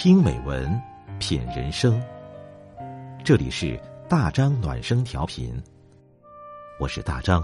听美文，品人生。这里是大张暖声调频，我是大张。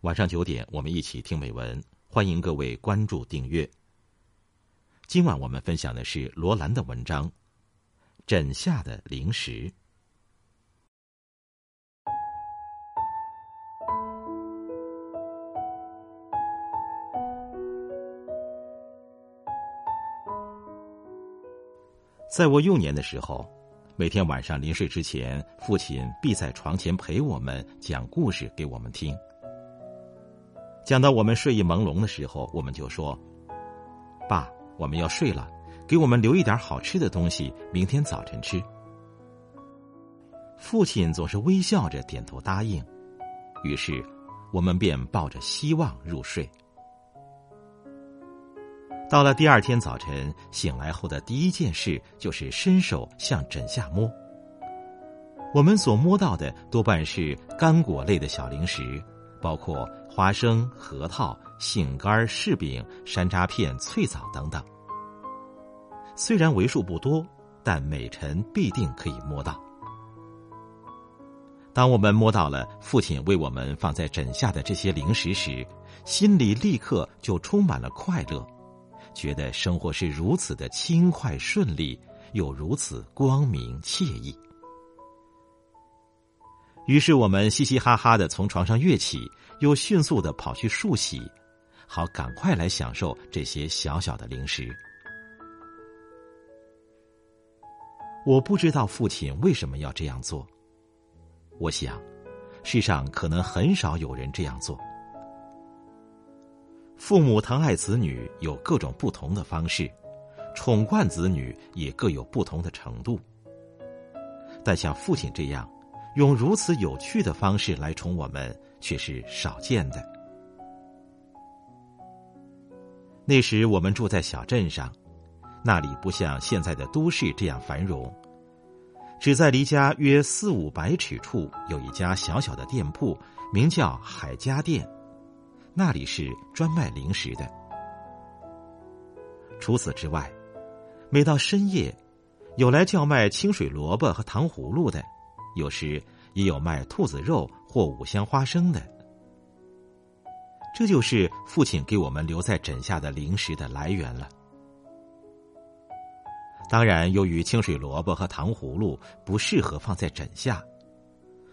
晚上九点，我们一起听美文，欢迎各位关注订阅。今晚我们分享的是罗兰的文章《枕下的零食》。在我幼年的时候，每天晚上临睡之前，父亲必在床前陪我们讲故事给我们听。讲到我们睡意朦胧的时候，我们就说：“爸，我们要睡了，给我们留一点好吃的东西，明天早晨吃。”父亲总是微笑着点头答应，于是我们便抱着希望入睡。到了第二天早晨，醒来后的第一件事就是伸手向枕下摸。我们所摸到的多半是干果类的小零食，包括花生、核桃、杏干、柿饼、山楂片、脆枣等等。虽然为数不多，但每晨必定可以摸到。当我们摸到了父亲为我们放在枕下的这些零食时，心里立刻就充满了快乐。觉得生活是如此的轻快顺利，又如此光明惬意。于是我们嘻嘻哈哈的从床上跃起，又迅速的跑去漱洗，好赶快来享受这些小小的零食。我不知道父亲为什么要这样做。我想，世上可能很少有人这样做。父母疼爱子女有各种不同的方式，宠惯子女也各有不同的程度。但像父亲这样，用如此有趣的方式来宠我们，却是少见的。那时我们住在小镇上，那里不像现在的都市这样繁荣，只在离家约四五百尺处有一家小小的店铺，名叫海家店。那里是专卖零食的。除此之外，每到深夜，有来叫卖清水萝卜和糖葫芦的，有时也有卖兔子肉或五香花生的。这就是父亲给我们留在枕下的零食的来源了。当然，由于清水萝卜和糖葫芦不适合放在枕下，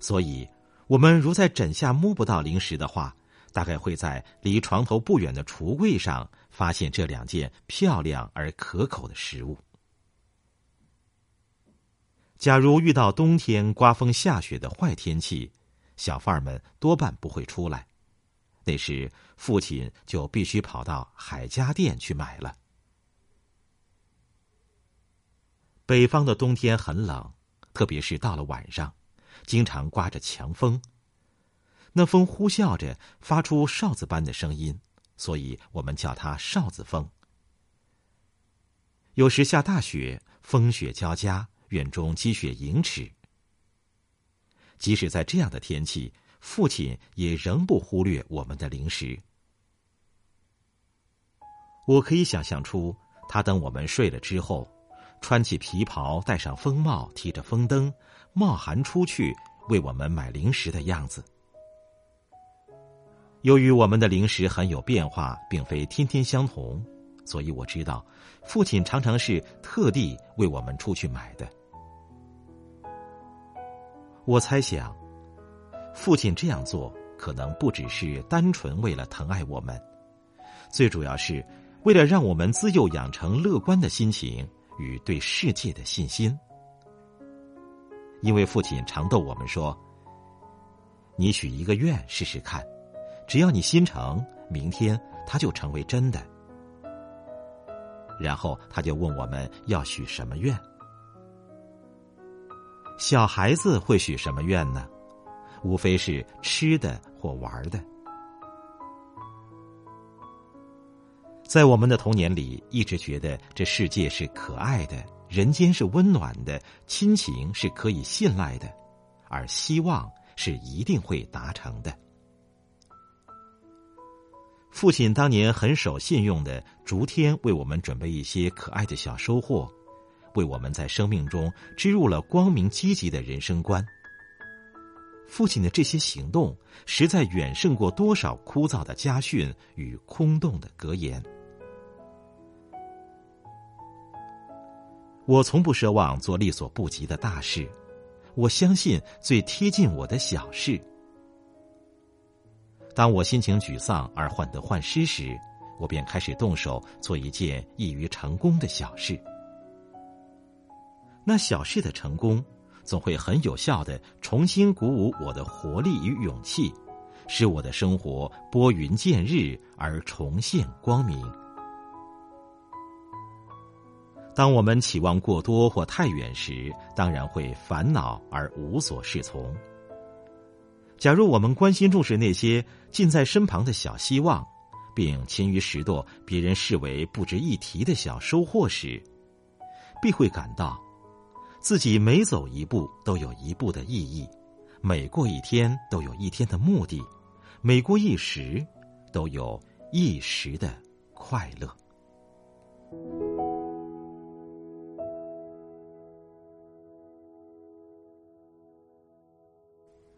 所以我们如在枕下摸不到零食的话。大概会在离床头不远的橱柜上发现这两件漂亮而可口的食物。假如遇到冬天刮风下雪的坏天气，小贩们多半不会出来，那时父亲就必须跑到海家店去买了。北方的冬天很冷，特别是到了晚上，经常刮着强风。那风呼啸着，发出哨子般的声音，所以我们叫它哨子风。有时下大雪，风雪交加，院中积雪盈尺。即使在这样的天气，父亲也仍不忽略我们的零食。我可以想象出他等我们睡了之后，穿起皮袍，戴上风帽，提着风灯，冒寒出去为我们买零食的样子。由于我们的零食很有变化，并非天天相同，所以我知道，父亲常常是特地为我们出去买的。我猜想，父亲这样做可能不只是单纯为了疼爱我们，最主要是为了让我们自幼养成乐观的心情与对世界的信心。因为父亲常逗我们说：“你许一个愿试试看。”只要你心诚，明天它就成为真的。然后他就问我们要许什么愿。小孩子会许什么愿呢？无非是吃的或玩的。在我们的童年里，一直觉得这世界是可爱的，人间是温暖的，亲情是可以信赖的，而希望是一定会达成的。父亲当年很守信用的，逐天为我们准备一些可爱的小收获，为我们在生命中植入了光明积极的人生观。父亲的这些行动，实在远胜过多少枯燥的家训与空洞的格言。我从不奢望做力所不及的大事，我相信最贴近我的小事。当我心情沮丧而患得患失时，我便开始动手做一件易于成功的小事。那小事的成功。总会很有效的重新鼓舞我的活力与勇气，使我的生活拨云见日而重现光明。当我们期望过多或太远时，当然会烦恼而无所适从。假如我们关心重视那些近在身旁的小希望，并勤于拾掇别人视为不值一提的小收获时，必会感到。自己每走一步都有一步的意义，每过一天都有一天的目的，每过一时都有一时的快乐。